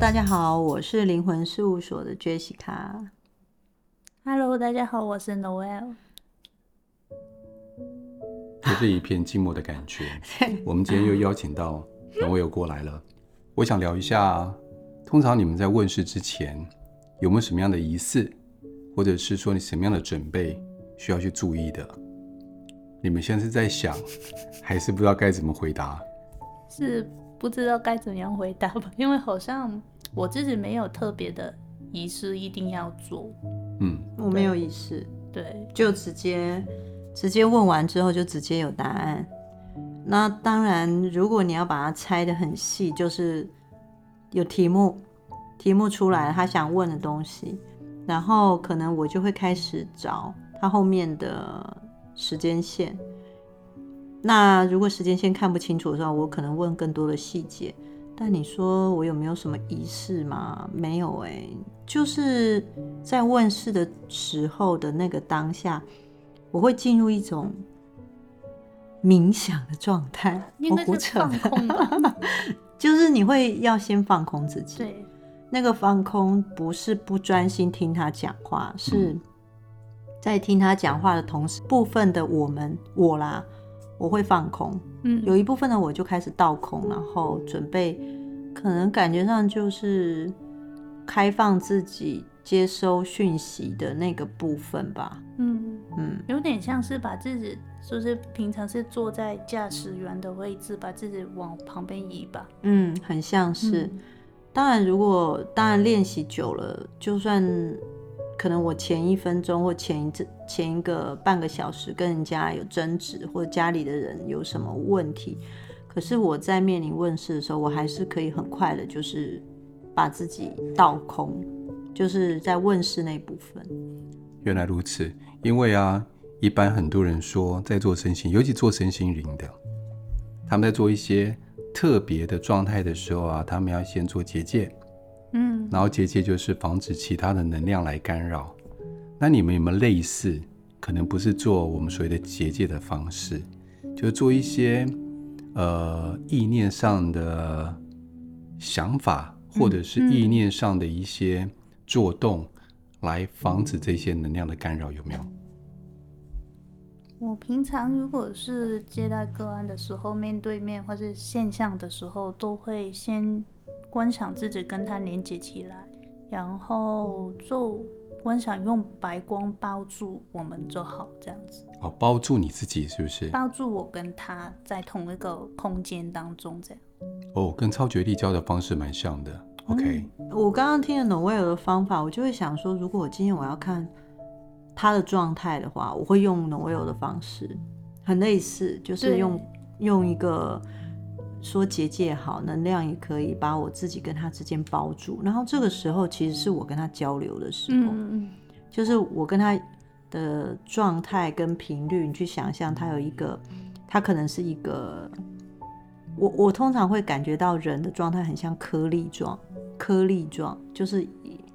大家好，我是灵魂事务所的 Jessica。Hello，大家好，我是 Noelle。就是一片寂寞的感觉。我们今天又邀请到 Noelle 过来了。我想聊一下，通常你们在问事之前有没有什么样的仪式，或者是说你什么样的准备需要去注意的？你们现在是在想，还是不知道该怎么回答？是不知道该怎样回答吧？因为好像我自己没有特别的仪式一定要做。嗯，我没有仪式，对，就直接直接问完之后就直接有答案。那当然，如果你要把它拆得很细，就是有题目，题目出来他想问的东西，然后可能我就会开始找他后面的。时间线，那如果时间线看不清楚的时候，我可能问更多的细节。但你说我有没有什么仪式吗？没有哎、欸，就是在问世的时候的那个当下，我会进入一种冥想的状态。我胡扯的，就是你会要先放空自己。对，那个放空不是不专心听他讲话，是。在听他讲话的同时，部分的我们我啦，我会放空，嗯，有一部分的我就开始倒空，然后准备，可能感觉上就是开放自己接收讯息的那个部分吧，嗯。嗯，有点像是把自己，就是平常是坐在驾驶员的位置，把自己往旁边移吧，嗯，很像是，嗯、当然如果当然练习久了，就算。可能我前一分钟或前一前一个半个小时跟人家有争执，或者家里的人有什么问题，可是我在面临问事的时候，我还是可以很快的，就是把自己倒空，就是在问事那部分。原来如此，因为啊，一般很多人说在做身心，尤其做身心灵的，他们在做一些特别的状态的时候啊，他们要先做结界。嗯，然后结界就是防止其他的能量来干扰。那你们有没有类似？可能不是做我们所谓的结界的方式，就做一些呃意念上的想法，或者是意念上的一些作动，来防止这些能量的干扰，有没有？我平常如果是接待个案的时候，面对面或是线上的时候，都会先。观想自己跟它连接起来，然后就观想用白光包住我们就好，这样子。哦，包住你自己是不是？包住我跟他在同一个空间当中，这样。哦，跟超觉力交的方式蛮像的。OK，嗯，我刚刚听了 Noelle 的方法，我就会想说，如果我今天我要看他的状态的话，我会用 Noelle 的方式，很类似，就是用用一个。说结界好，能量也可以把我自己跟他之间包住。然后这个时候其实是我跟他交流的时候，嗯、就是我跟他的状态跟频率。你去想象，他有一个，他可能是一个，我我通常会感觉到人的状态很像颗粒状，颗粒状就是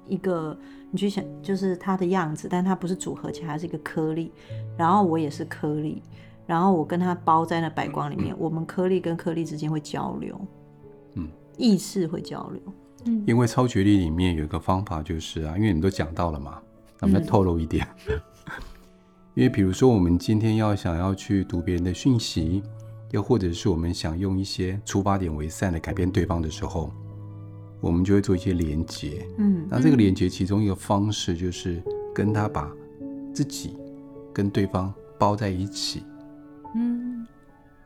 一个，你去想，就是他的样子，但他不是组合起来，它是一个颗粒。然后我也是颗粒。然后我跟他包在那白光里面，嗯、我们颗粒跟颗粒之间会交流，嗯，意识会交流，嗯，因为超觉力里面有一个方法，就是啊，因为你们都讲到了嘛，咱们再透露一点，嗯、因为比如说我们今天要想要去读别人的讯息，又或者是我们想用一些出发点为善的改变对方的时候，我们就会做一些连接，嗯，那这个连接其中一个方式就是跟他把自己跟对方包在一起。嗯，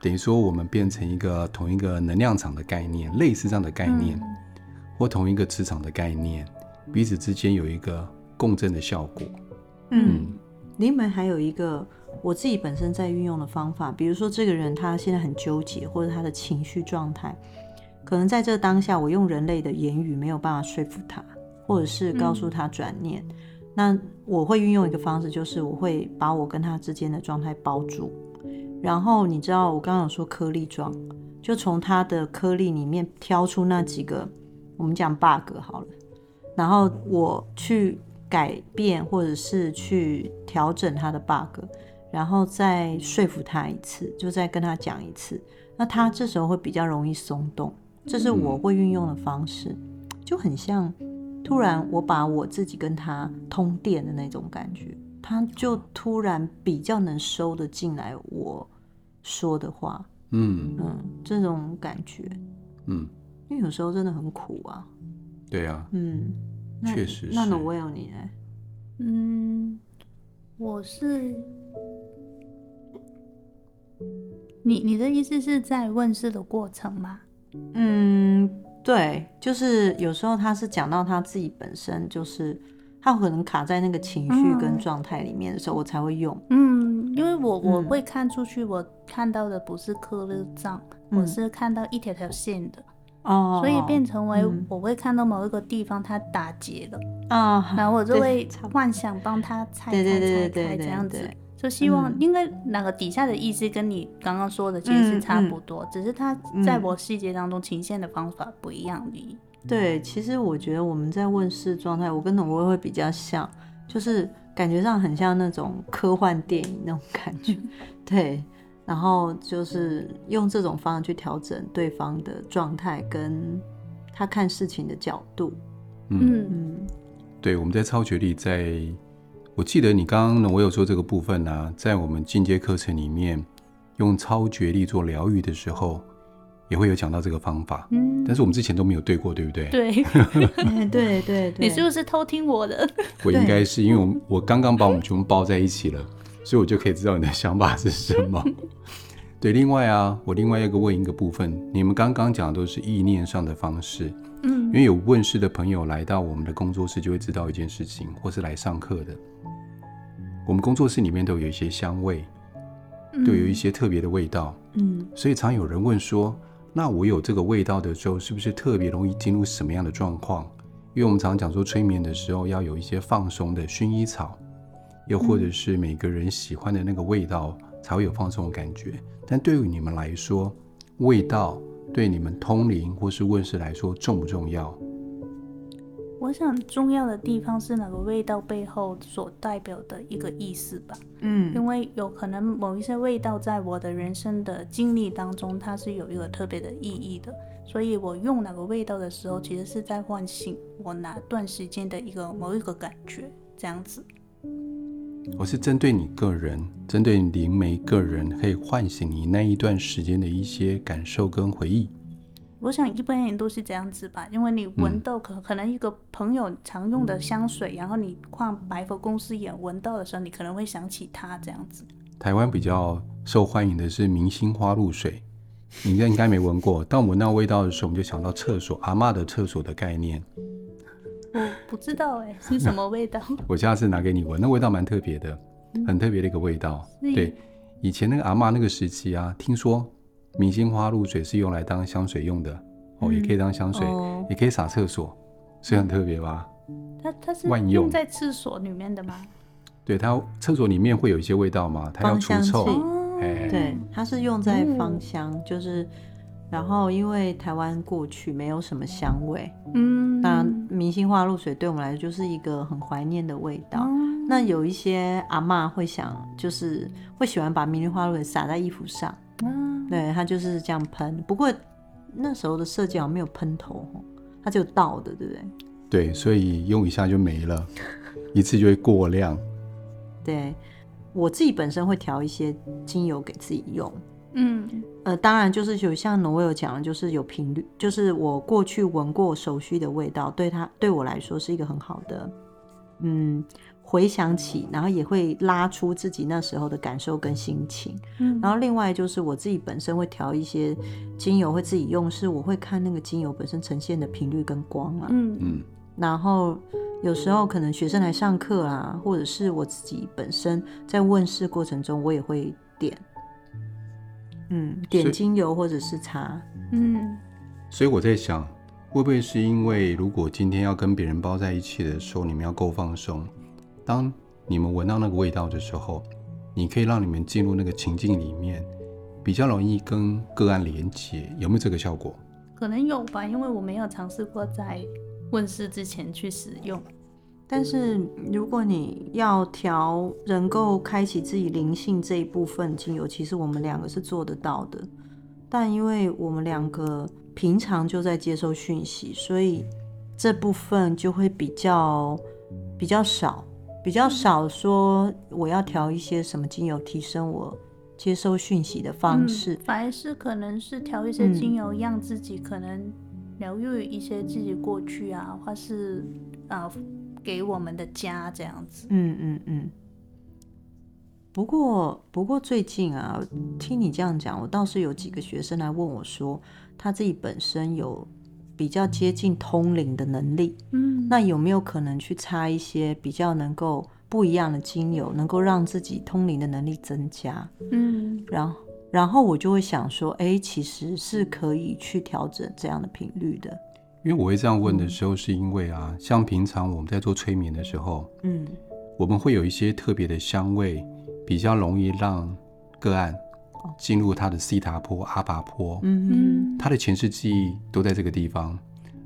等于说我们变成一个同一个能量场的概念，类似这样的概念，嗯、或同一个磁场的概念，彼此之间有一个共振的效果。嗯，你们、嗯、还有一个我自己本身在运用的方法，比如说这个人他现在很纠结，或者他的情绪状态，可能在这当下我用人类的言语没有办法说服他，或者是告诉他转念，嗯、那我会运用一个方式，就是我会把我跟他之间的状态包住。然后你知道我刚刚有说颗粒状，就从它的颗粒里面挑出那几个，我们讲 bug 好了，然后我去改变或者是去调整它的 bug，然后再说服他一次，就再跟他讲一次，那他这时候会比较容易松动，这是我会运用的方式，就很像突然我把我自己跟他通电的那种感觉，他就突然比较能收得进来我说的话。嗯嗯，这种感觉，嗯，因为有时候真的很苦啊。对啊，嗯，确实是。那 Noelle 你呢？嗯，我是，你你的意思是在问世的过程吗？嗯，对，就是有时候他是讲到他自己本身，就是他可能卡在那个情绪跟状态里面的时候，我才会用。嗯，因为我我会看出去，我看到的不是刻了账，嗯，我是看到一条条线的。哦，所以变成为我会看到某一个地方它打结了啊，嗯、然后我就会幻想帮他拆开拆开这样子，就希望应该那个底下的意思跟你刚刚说的其实是差不多，只是它在我细节当中呈现的方法不一样而已。对，其实我觉得我们在问事状态，我跟 Noelle 会比较像，就是感觉上很像那种科幻电影那种感觉，对。然后就是用这种方式去调整对方的状态，跟他看事情的角度。嗯嗯，对，我们在超觉力在，在我记得你刚刚呢，我有说这个部分呢、啊，在我们进阶课程里面用超觉力做疗愈的时候，也会有讲到这个方法。嗯，但是我们之前都没有对过，对不对？对，对对对，你是不是偷听我的？我应该是因为我我刚刚把我们全部包在一起了。所以我就可以知道你的想法是什么。对，另外啊，我另外一个问一个部分，你们刚刚讲的都是意念上的方式，嗯，因为有问世的朋友来到我们的工作室，就会知道一件事情，或是来上课的，我们工作室里面都有一些香味，都有一些特别的味道，嗯，所以常有人问说，那我有这个味道的时候，是不是特别容易进入什么样的状况？因为我们常常讲说，催眠的时候要有一些放松的薰衣草。又或者是每个人喜欢的那个味道才会有放松的感觉，但对于你们来说，味道对你们通灵或是问世来说重不重要？我想重要的地方是哪个味道背后所代表的一个意思吧。嗯，因为有可能某一些味道在我的人生的经历当中，它是有一个特别的意义的，所以我用哪个味道的时候，其实是在唤醒我哪段时间的一个某一个感觉，这样子。我是针对你个人，针对灵媒个人，可以唤醒你那一段时间的一些感受跟回忆。我想一般人都是这样子吧，因为你闻到可可能一个朋友常用的香水，嗯、然后你逛百货公司也闻到的时候，你可能会想起他这样子。台湾比较受欢迎的是明星花露水，你应该应该没闻过。当我闻到味道的时候，我们就想到厕所阿嬷的厕所的概念。我不知道哎，是什么味道？我下次拿给你闻，那味道蛮特别的，很特别的一个味道。嗯、对，以前那个阿嬷那个时期啊，听说明星花露水是用来当香水用的，嗯、哦，也可以当香水，哦、也可以洒厕所，所以很特别吧？它它是万用在厕所里面的吗？对，它厕所里面会有一些味道嘛，它要除臭。哎、对，它是用在芳香，嗯、就是。然后，因为台湾过去没有什么香味，嗯，那明星花露水对我们来说就是一个很怀念的味道。嗯、那有一些阿嬷会想，就是会喜欢把明星花露水洒在衣服上，嗯，对，它就是这样喷。不过那时候的设计好像没有喷头，它就倒的，对不对？对，所以用一下就没了，一次就会过量。对，我自己本身会调一些精油给自己用。嗯，呃，当然就是有像 Noelle 讲的，就是有频率，就是我过去闻过熟悉的味道，对它对我来说是一个很好的，嗯，回想起，然后也会拉出自己那时候的感受跟心情。嗯，然后另外就是我自己本身会调一些精油，会自己用，是我会看那个精油本身呈现的频率跟光啊。嗯嗯，然后有时候可能学生来上课啊，或者是我自己本身在问事过程中，我也会点。嗯，点精油或者是茶，嗯，所以我在想，会不会是因为如果今天要跟别人包在一起的时候，你们要够放松，当你们闻到那个味道的时候，你可以让你们进入那个情境里面，比较容易跟个案连接，有没有这个效果？可能有吧，因为我没有尝试过在问世之前去使用。但是如果你要调能够开启自己灵性这一部分精油，其实我们两个是做得到的。但因为我们两个平常就在接受讯息，所以这部分就会比较比较少，比较少说我要调一些什么精油提升我接收讯息的方式，嗯、反而是可能是调一些精油，让自己可能疗愈一些自己过去啊，或是啊、呃、给我们的家这样子。嗯嗯嗯。不过不过最近啊，听你这样讲，我倒是有几个学生来问我说，他自己本身有比较接近通灵的能力，嗯，那有没有可能去擦一些比较能够不一样的精油，能够让自己通灵的能力增加？嗯，然后然后我就会想说，哎，其实是可以去调整这样的频率的。因为我会这样问的时候，是因为啊，像平常我们在做催眠的时候，嗯，我们会有一些特别的香味。比较容易让个案进入他的西塔坡、阿巴坡，嗯嗯，他的前世记忆都在这个地方。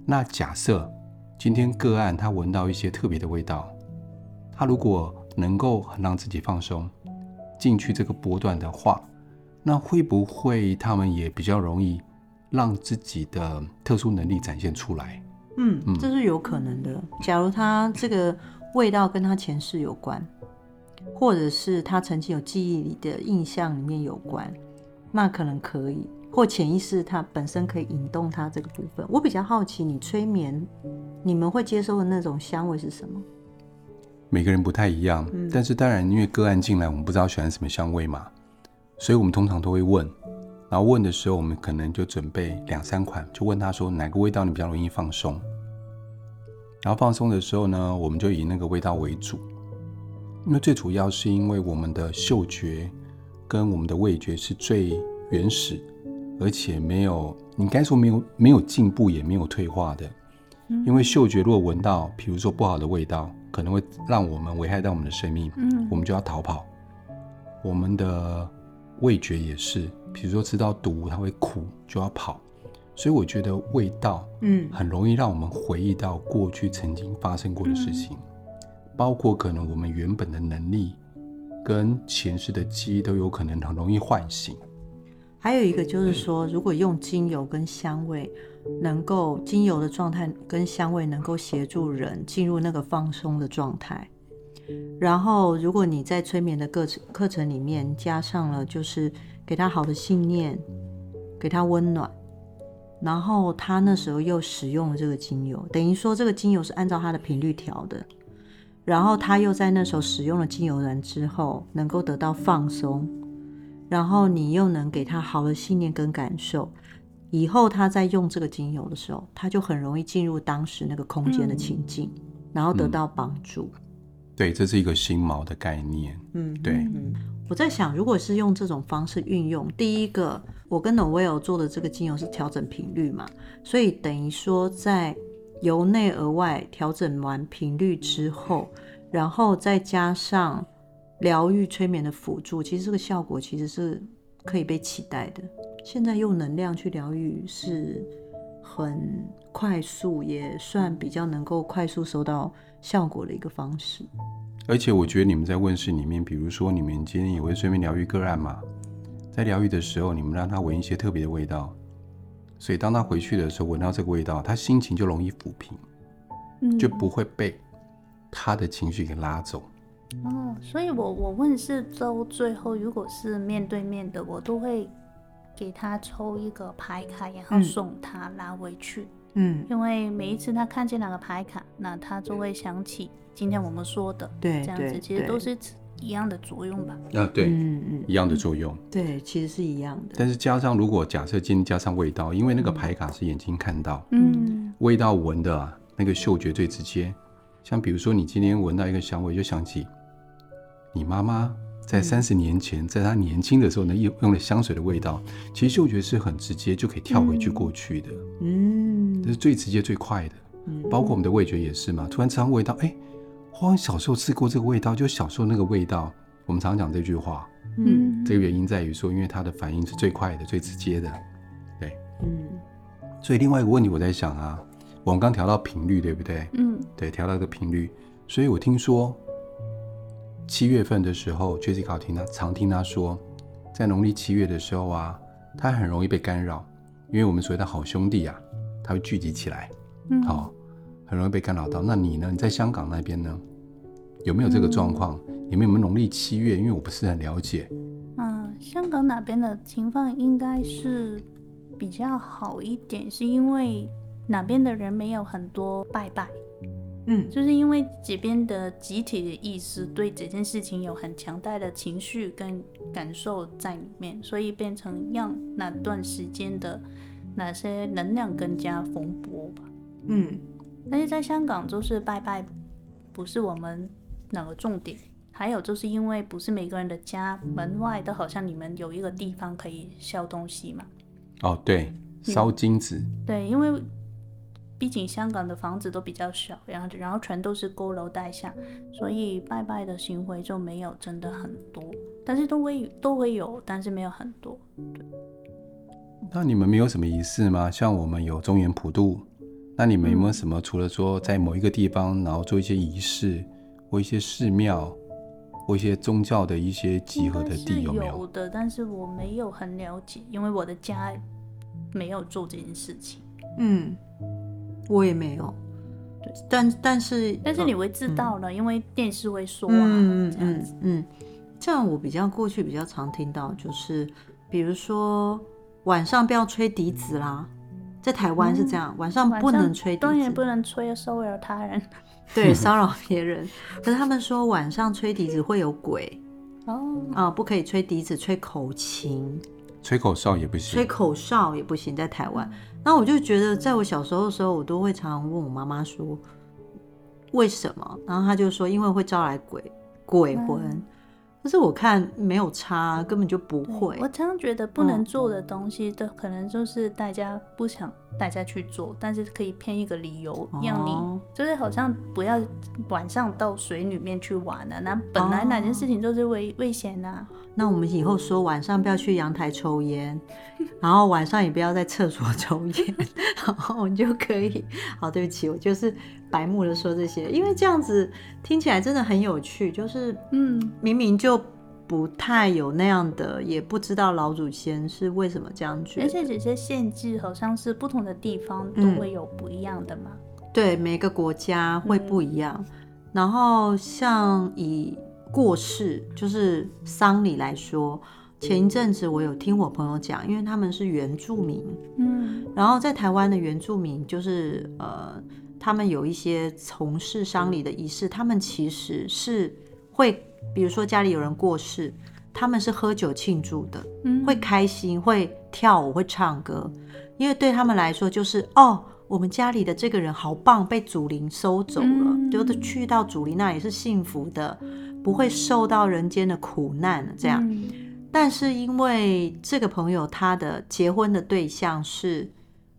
那假设今天个案他闻到一些特别的味道，他如果能够很让自己放松进去这个波段的话，那会不会他们也比较容易让自己的特殊能力展现出来？嗯，这是有可能的。假如他这个味道跟他前世有关。或者是他曾经有记忆里的印象里面有关，那可能可以，或潜意识它本身可以引动他这个部分。我比较好奇，你催眠你们会接收的那种香味是什么？每个人不太一样，嗯、但是当然因为个案进来，我们不知道喜欢什么香味嘛，所以我们通常都会问，然后问的时候，我们可能就准备两三款，就问他说哪个味道你比较容易放松，然后放松的时候呢，我们就以那个味道为主。因为最主要是因为我们的嗅觉跟我们的味觉是最原始，而且没有，你该说没有没有进步也没有退化的。因为嗅觉如果闻到，比如说不好的味道，可能会让我们危害到我们的生命，我们就要逃跑。我们的味觉也是，比如说吃到毒，它会苦，就要跑。所以我觉得味道，嗯，很容易让我们回忆到过去曾经发生过的事情。包括可能我们原本的能力跟前世的记忆都有可能很容易唤醒。还有一个就是说，如果用精油跟香味，能够精油的状态跟香味能够协助人进入那个放松的状态。然后，如果你在催眠的课程课程里面加上了，就是给他好的信念，给他温暖，然后他那时候又使用了这个精油，等于说这个精油是按照他的频率调的。然后他又在那时候使用了精油人之后，能够得到放松，然后你又能给他好的信念跟感受，以后他在用这个精油的时候，他就很容易进入当时那个空间的情境，嗯、然后得到帮助。对，这是一个心锚的概念。嗯，对。嗯，我在想，如果是用这种方式运用，第一个，我跟 Noelle 做的这个精油是调整频率嘛，所以等于说在。由内而外调整完频率之后，然后再加上疗愈催眠的辅助，其实这个效果其实是可以被期待的。现在用能量去疗愈是很快速，也算比较能够快速收到效果的一个方式。而且我觉得你们在问室里面，比如说你们今天也会催眠疗愈个案嘛，在疗愈的时候，你们让他闻一些特别的味道。所以当他回去的时候，闻到这个味道，他心情就容易抚平，嗯，就不会被他的情绪给拉走。哦，所以我我问是周最后，如果是面对面的，我都会给他抽一个牌卡，然后送他拿回去。嗯，因为每一次他看见那个牌卡，那他就会想起今天我们说的，对，这样子其实都是。一样的作用吧？啊，对，嗯嗯，一样的作用，对，其实是一样的。但是加上，如果假设今天加上味道，因为那个牌卡是眼睛看到，嗯，味道闻的啊，那个嗅觉最直接。像比如说，你今天闻到一个香味，就想起你妈妈在三十年前，在她年轻的时候呢，用用的香水的味道，其实嗅觉是很直接，就可以跳回去过去的，嗯，这是最直接最快的。包括我们的味觉也是嘛，突然闻到味道，哎。我小时候吃过这个味道，就小时候那个味道。我们常讲这句话，嗯，这个原因在于说，因为它的反应是最快的、最直接的，对，嗯。所以另外一个问题，我在想啊，我们刚调到频率，对不对？嗯，对，调到一个频率。所以我听说七月份的时候，Jessica 听他常听他说，在农历七月的时候啊，他很容易被干扰，因为我们所谓的好兄弟啊，他会聚集起来，嗯，好、哦，很容易被干扰到。那你呢？你在香港那边呢？有没有这个状况？嗯、你们有没有农历七月？因为我不是很了解。嗯，香港那边的情况应该是比较好一点，是因为哪边的人没有很多拜拜。嗯，就是因为这边的集体的意识对这件事情有很强大的情绪跟感受在里面，所以变成让那段时间的哪些能量更加蓬勃吧。嗯，但是在香港就是拜拜不是我们那个重点，还有就是因为不是每个人的家门外都好像你们有一个地方可以烧东西嘛。哦，对，烧金纸。对，因为。毕竟香港的房子都比较小，然后然后全都是高楼大厦，所以拜拜的行为就没有真的很多，但是都会都会有，但是没有很多。对。那你们没有什么仪式吗？像我们有中原普渡，那你们有没有什么？除了说在某一个地方，然后做一些仪式，或一些寺庙，或一些宗教的一些集合的地，有没有？有的，但是我没有很了解，因为我的家没有做这件事情。嗯。我也没有，对，但但是但是你会知道了，嗯、因为电视会说啊，嗯这样子，嗯，这样我比较过去比较常听到，就是比如说晚上不要吹笛子啦，在台湾是这样，嗯、晚上不能吹笛子，当然不能吹，骚扰他人，对，骚扰别人。可是他们说晚上吹笛子会有鬼，哦，啊，不可以吹笛子，吹口琴。吹口哨也不行，吹口哨也不行，在台湾。那我就觉得，在我小时候的时候，我都会常常问我妈妈说，为什么？然后她就说，因为会招来鬼鬼魂。嗯可是我看没有差，根本就不会。我常常觉得不能做的东西，都可能就是大家不想大家去做，嗯、但是可以骗一个理由，让你、哦、就是好像不要晚上到水里面去玩啊。那本来哪件事情就是危、哦、危险啊。那我们以后说晚上不要去阳台抽烟，然后晚上也不要在厕所 抽烟，然后我们就可以。好，对不起，我就是。白目的说这些，因为这样子听起来真的很有趣。就是，嗯，明明就不太有那样的，也不知道老祖先是为什么这样觉得。而且这些限制好像是不同的地方都会有不一样的嘛。嗯、对，每个国家会不一样。嗯、然后像以过世就是丧礼来说，前一阵子我有听我朋友讲，因为他们是原住民，嗯，然后在台湾的原住民就是呃。他们有一些从事丧礼的仪式，他们其实是会，比如说家里有人过世，他们是喝酒庆祝的，嗯，会开心，会跳舞，会唱歌，因为对他们来说就是哦，我们家里的这个人好棒，被祖灵收走了，嗯、就是去到祖灵那也是幸福的，不会受到人间的苦难这样。嗯、但是因为这个朋友他的结婚的对象是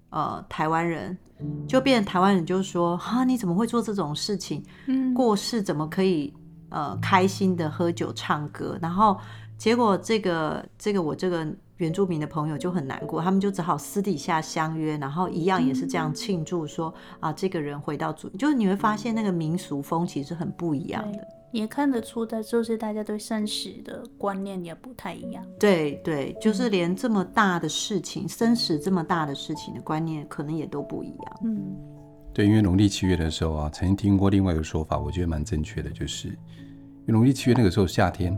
呃台湾人。就变成台湾人就说哈，你怎么会做这种事情？嗯，过世怎么可以呃开心的喝酒唱歌？然后结果这个这个我这个原住民的朋友就很难过，他们就只好私底下相约，然后一样也是这样庆祝说，说啊这个人回到祖，就是你会发现那个民俗风其实很不一样的。也看得出的，就是大家对生死的观念也不太一样。对对，就是连这么大的事情，嗯、生死这么大的事情的观念，可能也都不一样。嗯，对，因为农历七月的时候啊，曾经听过另外一个说法，我觉得蛮正确的，就是因为农历七月那个时候夏天，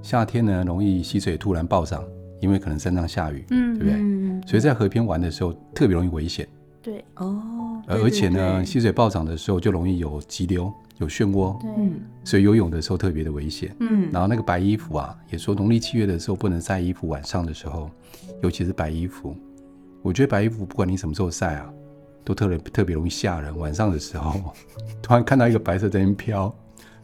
夏天呢容易溪水突然暴涨，因为可能山上下雨，嗯，对不对？嗯、所以在河边玩的时候特别容易危险。对哦，而且呢，溪水暴涨的时候就容易有急流。有漩涡，对，所以游泳的时候特别的危险。嗯，然后那个白衣服啊，也说农历七月的时候不能晒衣服，晚上的时候，尤其是白衣服。我觉得白衣服不管你什么时候晒啊，都特别特别容易吓人。晚上的时候，突然看到一个白色在那边飘，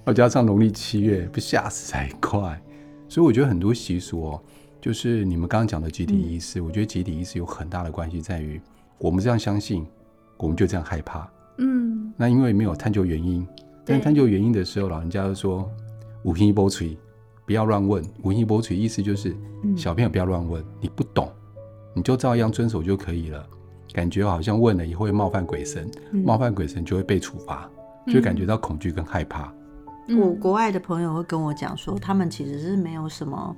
再加上农历七月，不吓死才怪。所以我觉得很多习俗哦，就是你们刚刚讲的集体仪式，嗯、我觉得集体仪式有很大的关系在于，我们这样相信，我们就这样害怕。嗯，那因为没有探究原因。但探究原因的时候，老人家就说：“五行波锤，不要乱问。五行波锤意思就是，小朋友不要乱问，你不懂，你就照样遵守就可以了。感觉好像问了以后会冒犯鬼神，冒犯鬼神就会被处罚，就会感觉到恐惧跟害怕。”我国外的朋友会跟我讲说，他们其实是没有什么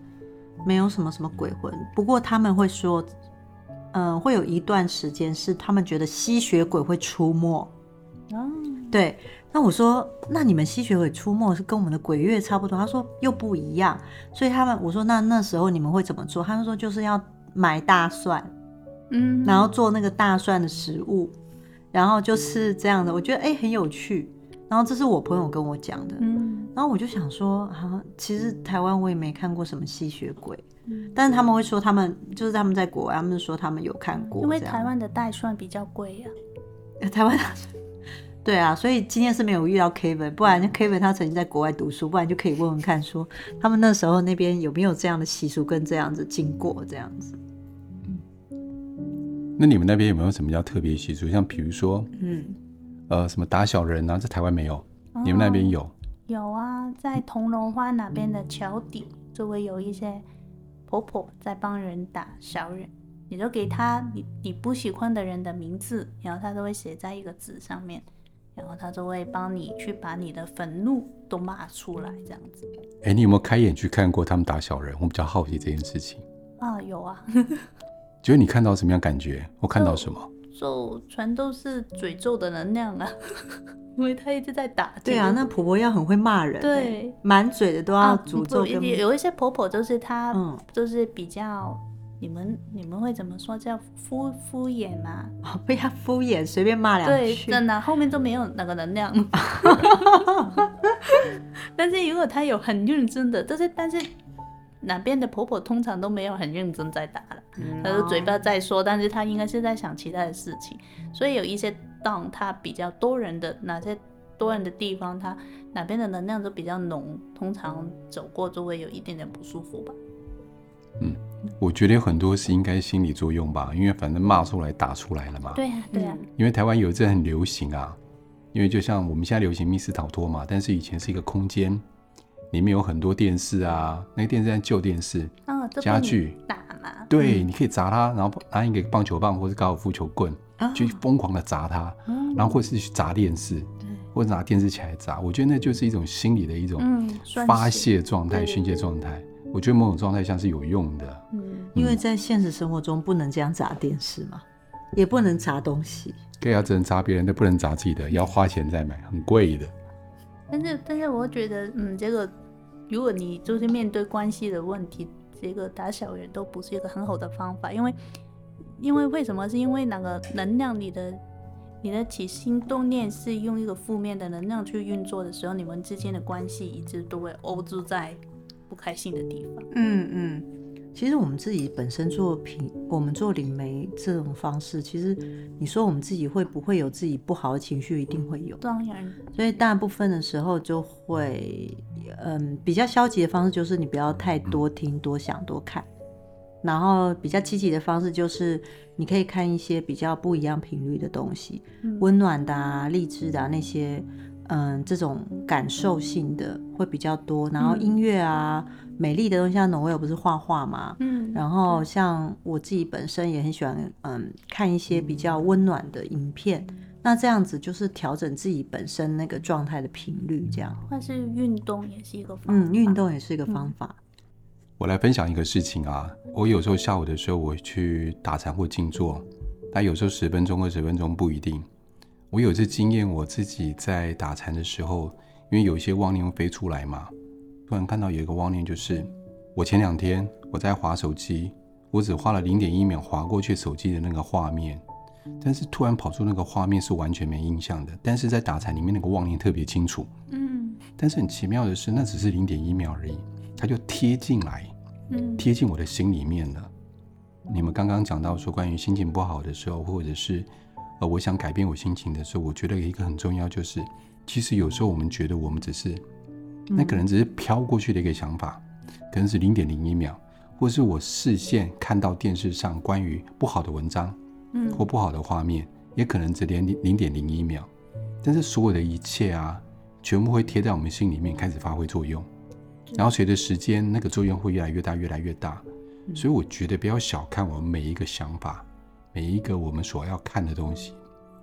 没有什么什么鬼魂。不过他们会说，嗯、呃，会有一段时间是他们觉得吸血鬼会出没。嗯，对。那我说，那你们吸血鬼出没是跟我们的鬼月差不多？他说又不一样。所以他们，我说那那时候你们会怎么做？他们说就是要买大蒜，嗯，然后做那个大蒜的食物，然后就是这样的。我觉得哎、欸、很有趣。然后这是我朋友跟我讲的，嗯，然后我就想说啊，其实台湾我也没看过什么吸血鬼，嗯，但是他们会说他们就是他们在国外，他们说他们有看过，因为台湾的大蒜比较贵呀、啊，台湾大蒜。对啊，所以今天是没有遇到 Kevin，不然 Kevin 他曾经在国外读书，不然就可以问问看，说他们那时候那边有没有这样的习俗跟这样子经过这样子。那你们那边有没有什么叫特别习俗？像比如说，嗯，呃，什么打小人啊，在台湾没有，哦、你们那边有？有啊，在铜锣湾那边的桥底，就会有一些婆婆在帮人打小人，你就给他你你不喜欢的人的名字，然后他都会写在一个纸上面。然后他就会帮你去把你的愤怒都骂出来，这样子。哎，你有没有开眼去看过他们打小人？我比较好奇这件事情。啊，有啊。觉得你看到什么样感觉？我看到什么？就全都是嘴咒的能量啊，因为他一直在打。对啊，那婆婆要很会骂人，对，满嘴的都要诅咒。有有一些婆婆就是她，嗯，就是比较。你们你们会怎么说？叫敷敷衍吗？哦，不要敷衍，随便骂两句。对，真的后面都没有那个能量。但是如果他有很认真的，但是但是哪边的婆婆通常都没有很认真在打了，她的、嗯、嘴巴在说，但是她应该是在想其他的事情。所以有一些当她比较多人的哪些多人的地方，她哪边的能量都比较浓，通常走过就会有一点点不舒服吧。嗯。我觉得有很多是应该心理作用吧，因为反正骂出来打出来了嘛。对呀、啊，对呀、啊。因为台湾有一阵很流行啊，因为就像我们现在流行密室逃脱嘛，但是以前是一个空间，里面有很多电视啊，那个电视是旧电视，哦、家具打嘛。对，嗯、你可以砸它，然后拿一个棒球棒或是高尔夫球棍，哦、去疯狂的砸它，嗯、然后或是去砸电视，或者拿电视起来砸。我觉得那就是一种心理的一种发泄状态、宣泄状态。我觉得某种状态下是有用的，嗯，因为在现实生活中不能这样砸电视嘛，也不能砸东西，对啊，只能砸别人的，不能砸自己的，要花钱再买，很贵的。但是，但是我觉得，嗯，这个如果你就是面对关系的问题，这个打小人都不是一个很好的方法，因为，因为为什么？是因为那个能量，你的你的起心动念是用一个负面的能量去运作的时候，你们之间的关系一直都会欧住在。不开心的地方。嗯嗯，其实我们自己本身做品，我们做灵媒这种方式，其实你说我们自己会不会有自己不好的情绪？一定会有。当然。所以大部分的时候就会，嗯，比较消极的方式就是你不要太多听、多想、多看。然后比较积极的方式就是你可以看一些比较不一样频率的东西，温暖的啊、励志的啊那些。嗯，这种感受性的会比较多，然后音乐啊，嗯、美丽的东西，像 Noelle 不是画画嘛，嗯，然后像我自己本身也很喜欢，嗯，看一些比较温暖的影片，嗯、那这样子就是调整自己本身那个状态的频率，这样。或是运动也是一个方法，嗯，运动也是一个方法。我来分享一个事情啊，我有时候下午的时候我去打禅或静坐，但有时候十分钟、二十分钟不一定。我有这经验，我自己在打禅的时候，因为有一些妄念会飞出来嘛，突然看到有一个妄念，就是我前两天我在划手机，我只花了零点一秒划过去手机的那个画面，但是突然跑出那个画面是完全没印象的，但是在打禅里面那个妄念特别清楚，嗯，但是很奇妙的是，那只是零点一秒而已，它就贴进来，嗯，贴进我的心里面了。你们刚刚讲到说关于心情不好的时候，或者是。呃，我想改变我心情的时候，我觉得有一个很重要，就是其实有时候我们觉得我们只是，那可能只是飘过去的一个想法，可能是零点零一秒，或是我视线看到电视上关于不好的文章，嗯，或不好的画面，也可能只连零点零一秒，但是所有的一切啊，全部会贴在我们心里面开始发挥作用，然后随着时间，那个作用会越来越大，越来越大，所以我觉得不要小看我们每一个想法。每一个我们所要看的东西，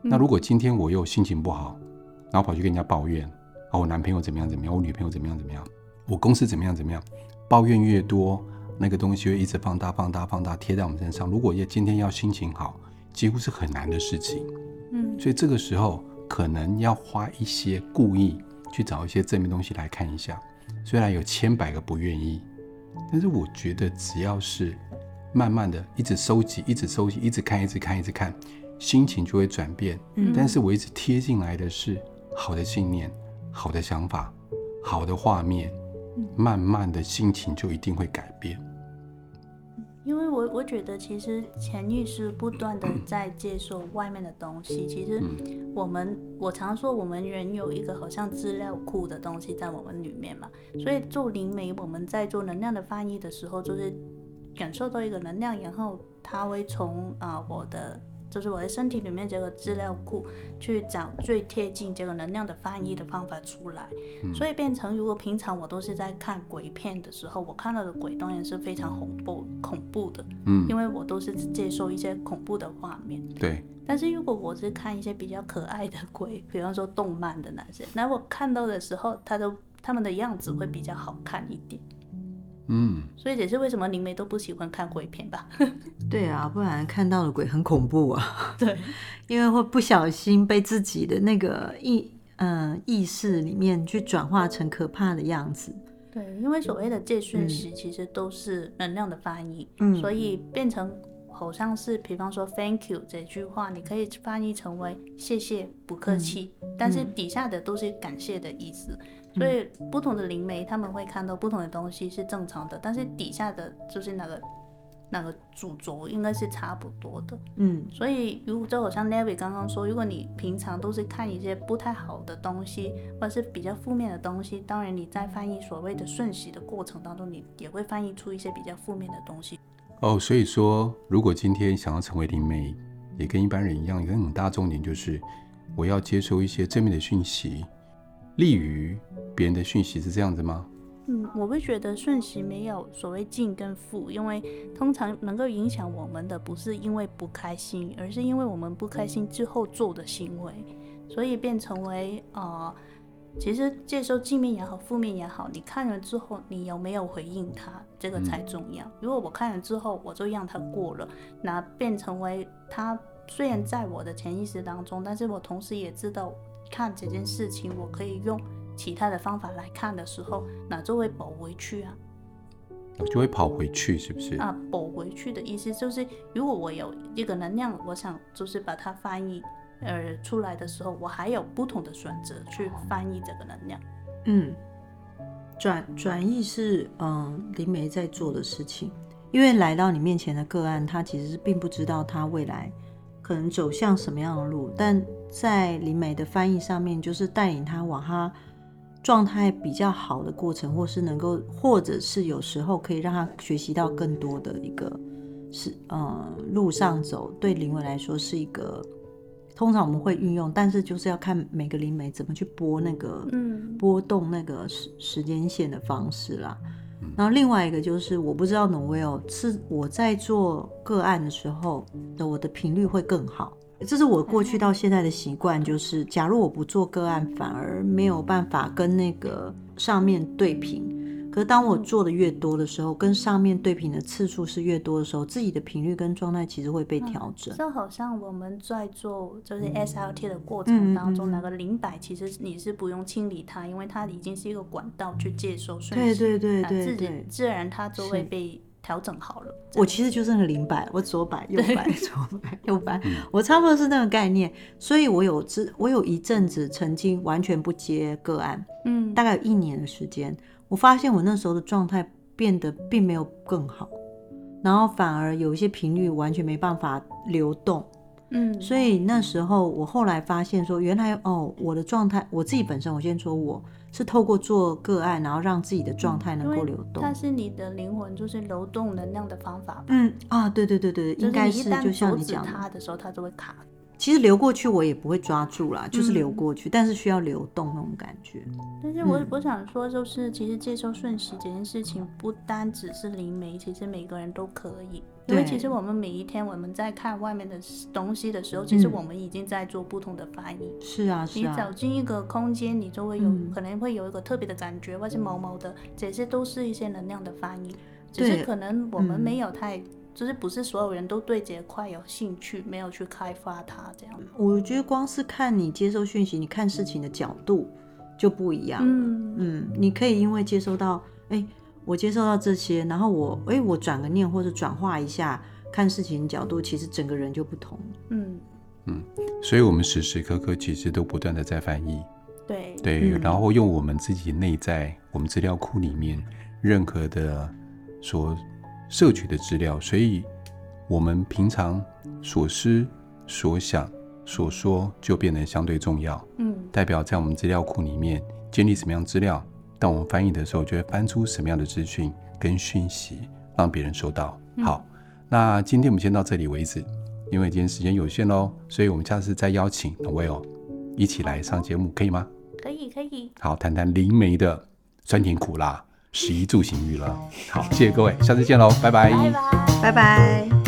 那如果今天我又心情不好，然后跑去跟人家抱怨，啊，我男朋友怎么样怎么样，我女朋友怎么样怎么样，我公司怎么样怎么样，抱怨越多，那个东西会一直放大、放大、放大，贴在我们身上。如果要今天要心情好，几乎是很难的事情。嗯，所以这个时候可能要花一些故意去找一些正面东西来看一下。虽然有千百个不愿意，但是我觉得只要是慢慢的一直收集、一直收集、一直看、一直看、一直看，心情就会转变。嗯，但是我一直贴进来的是好的信念、好的想法、好的画面，慢慢的心情就一定会改变。因为我我觉得，其实潜意识不断的在接受外面的东西。其实我们，我常说，我们人有一个好像资料库的东西在我们里面嘛。所以做灵媒，我们在做能量的翻译的时候，就是感受到一个能量，然后它会从啊、呃、我的。就是我的身体里面这个资料库，去找最贴近这个能量的翻译的方法出来，嗯、所以变成如果平常我都是在看鬼片的时候，我看到的鬼当然是非常恐怖恐怖的，嗯，因为我都是接受一些恐怖的画面，对。但是如果我是看一些比较可爱的鬼，比方说动漫的那些，那我看到的时候，它都他们的样子会比较好看一点。嗯，所以也是为什么灵媒都不喜欢看鬼片吧？对啊，不然看到的鬼很恐怖啊。对，因为会不小心被自己的那个意嗯、呃、意识里面去转化成可怕的样子。对，因为所谓的借讯时其实都是能量的翻译，嗯，所以变成好像是，比方说 “thank you” 这句话，你可以翻译成为“谢谢”、“不客气”，嗯，但是底下的都是感谢的意思。所以不同的灵媒他们会看到不同的东西是正常的，但是底下的就是那个那个主轴应该是差不多的。嗯，所以如果就好像 Navy 刚刚说，如果你平常都是看一些不太好的东西，或者是比较负面的东西，当然你在翻译所谓的讯息的过程当中，你也会翻译出一些比较负面的东西。哦，所以说如果今天想要成为灵媒，也跟一般人一样，一个很大重点就是我要接收一些正面的讯息。利于别人的讯息是这样子吗？嗯，我会觉得讯息没有所谓进跟负，因为通常能够影响我们的不是因为不开心，而是因为我们不开心之后做的行为，所以变成为呃，其实接受正面也好，负面也好，你看了之后你有没有回应他，这个才重要。嗯。如果我看了之后我就让他过了，那变成为他虽然在我的潜意识当中，但是我同时也知道。看这件事情，我可以用其他的方法来看的时候，那就会跑回去啊，就会跑回去，是不是？啊，跑回去的意思就是，如果我有一个能量，我想就是把它翻译呃出来的时候，我还有不同的选择去翻译这个能量。嗯，转转译是嗯灵媒在做的事情，因为来到你面前的个案，他其实是并不知道他未来。可能走向什么样的路，但在灵媒的翻译上面，就是带领他往他状态比较好的过程，或是能够，或者是有时候可以让他学习到更多的一个是呃路上走，对灵媒来说是一个通常我们会运用，但是就是要看每个灵媒怎么去拨那个嗯拨动那个时时间线的方式啦。然后另外一个就是，我不知道 Noelle 是我在做个案的时候的我的频率会更好，这是我过去到现在的习惯，就是假如我不做个案，反而没有办法跟那个上面对频。可是当我做的越多的时候，跟上面对频的次数是越多的时候，自己的频率跟状态其实会被调整。就、嗯、好像我们在做就是 SRT 的过程当中，嗯、那个灵摆其实你是不用清理它，因为它已经是一个管道去接收讯息，对对对对，自己自然它就会被调整好了。我其实就是那个灵摆，我左摆右摆 左摆右摆，我差不多是那个概念。所以我有之我有一阵子曾经完全不接个案，嗯，大概有一年的时间。我发现我那时候的状态变得并没有更好，然后反而有一些频率完全没办法流动，嗯，所以那时候我后来发现说，原来哦，我的状态，我自己本身，我先说我是透过做个案，然后让自己的状态能够流动，它是你的灵魂就是流动能量的方法，嗯啊，对对对对，应该是就像你讲的，它的时候它就会卡。其实流过去我也不会抓住啦，就是流过去，嗯、但是需要流动那种感觉。但是我、嗯、我想说，就是其实接收瞬息这件事情，不单只是灵媒，其实每个人都可以。因为其实我们每一天我们在看外面的东西的时候，其实我们已经在做不同的翻译。是啊，是啊。你走进一个空间，你就会有、嗯、可能会有一个特别的感觉，或是毛毛的，这些都是一些能量的翻译。只是可能我们没有太，就是不是所有人都对这块有兴趣，没有去开发它这样。我觉得光是看你接收讯息，你看事情的角度就不一样。嗯嗯，你可以因为接收到，哎、欸，我接收到这些，然后我，哎、欸，我转个念或者转化一下。看事情的角度，其实整个人就不同。嗯嗯，所以我们时时刻刻其实都不断的在翻译。对对，嗯、然后用我们自己内在我们资料库里面任何的所摄取的资料，所以我们平常所思所想所说就变得相对重要。嗯，代表在我们资料库里面建立什么样资料，当我们翻译的时候，就会翻出什么样的资讯跟讯息，让别人收到。嗯、好。那今天我们先到这里为止，因为今天时间有限喽，所以我们下次再邀请 Noelle 一起来上节目，可以吗？可以，可以。好，谈谈灵媒的酸甜苦辣、食衣住行娱乐。好，谢谢各位，下次见喽，拜拜，拜拜，拜拜。